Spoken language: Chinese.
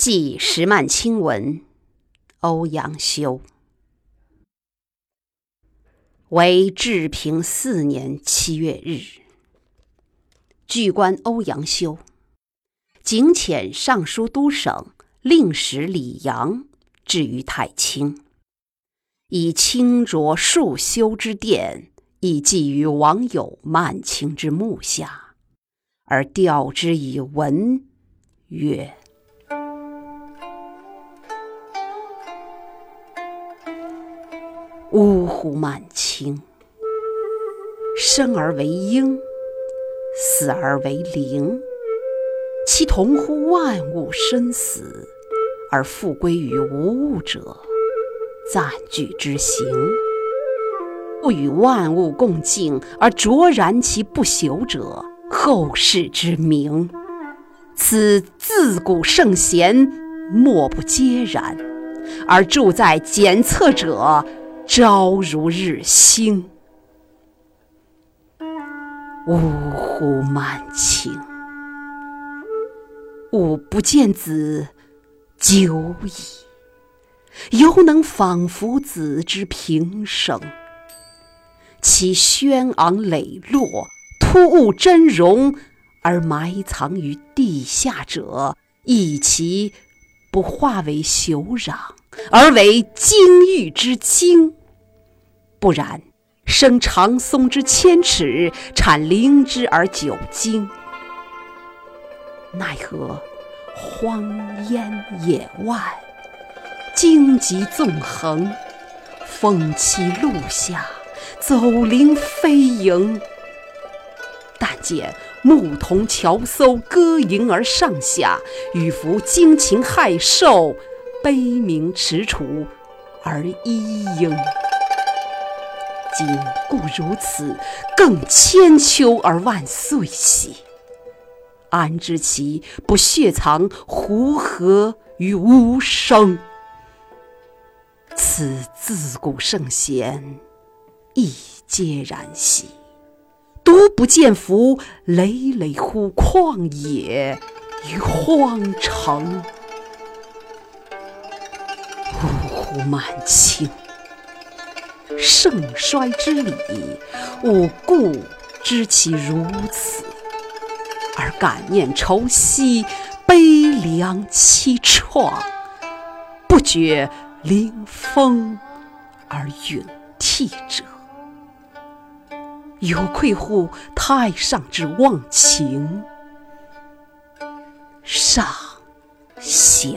记石曼青文，欧阳修。为治平四年七月日，据官欧阳修，景遣尚书都省令史李阳至于太清，以清浊数修之殿，以寄于王友曼卿之墓下，而吊之以文曰。呜呼！满清，生而为婴，死而为灵，其同乎万物生死而复归于无物者，暂具之行；不与万物共静而卓然其不朽者，后世之名。此自古圣贤莫不皆然，而住在检测者。朝如日星，呜呼！满清，吾不见子久矣，犹能仿佛子之平生。其轩昂磊落、突兀峥嵘而埋藏于地下者，亦其不化为朽壤，而为金玉之精。不然，生长松之千尺，产灵芝而九茎。奈何荒烟野外，荆棘纵横，风起路下，走灵飞萤。但见牧童樵叟歌吟而上下，羽服惊禽骇兽，悲鸣踟蹰而依应。今故如此，更千秋而万岁兮！安知其不血藏胡何于无声？此自古圣贤亦皆然兮，独不见夫累累乎旷野与荒城。呜呼！满清。盛衰之理，吾故知其如此，而感念愁惜，悲凉凄怆，不觉临风而陨涕者，有愧乎太上之忘情。上下。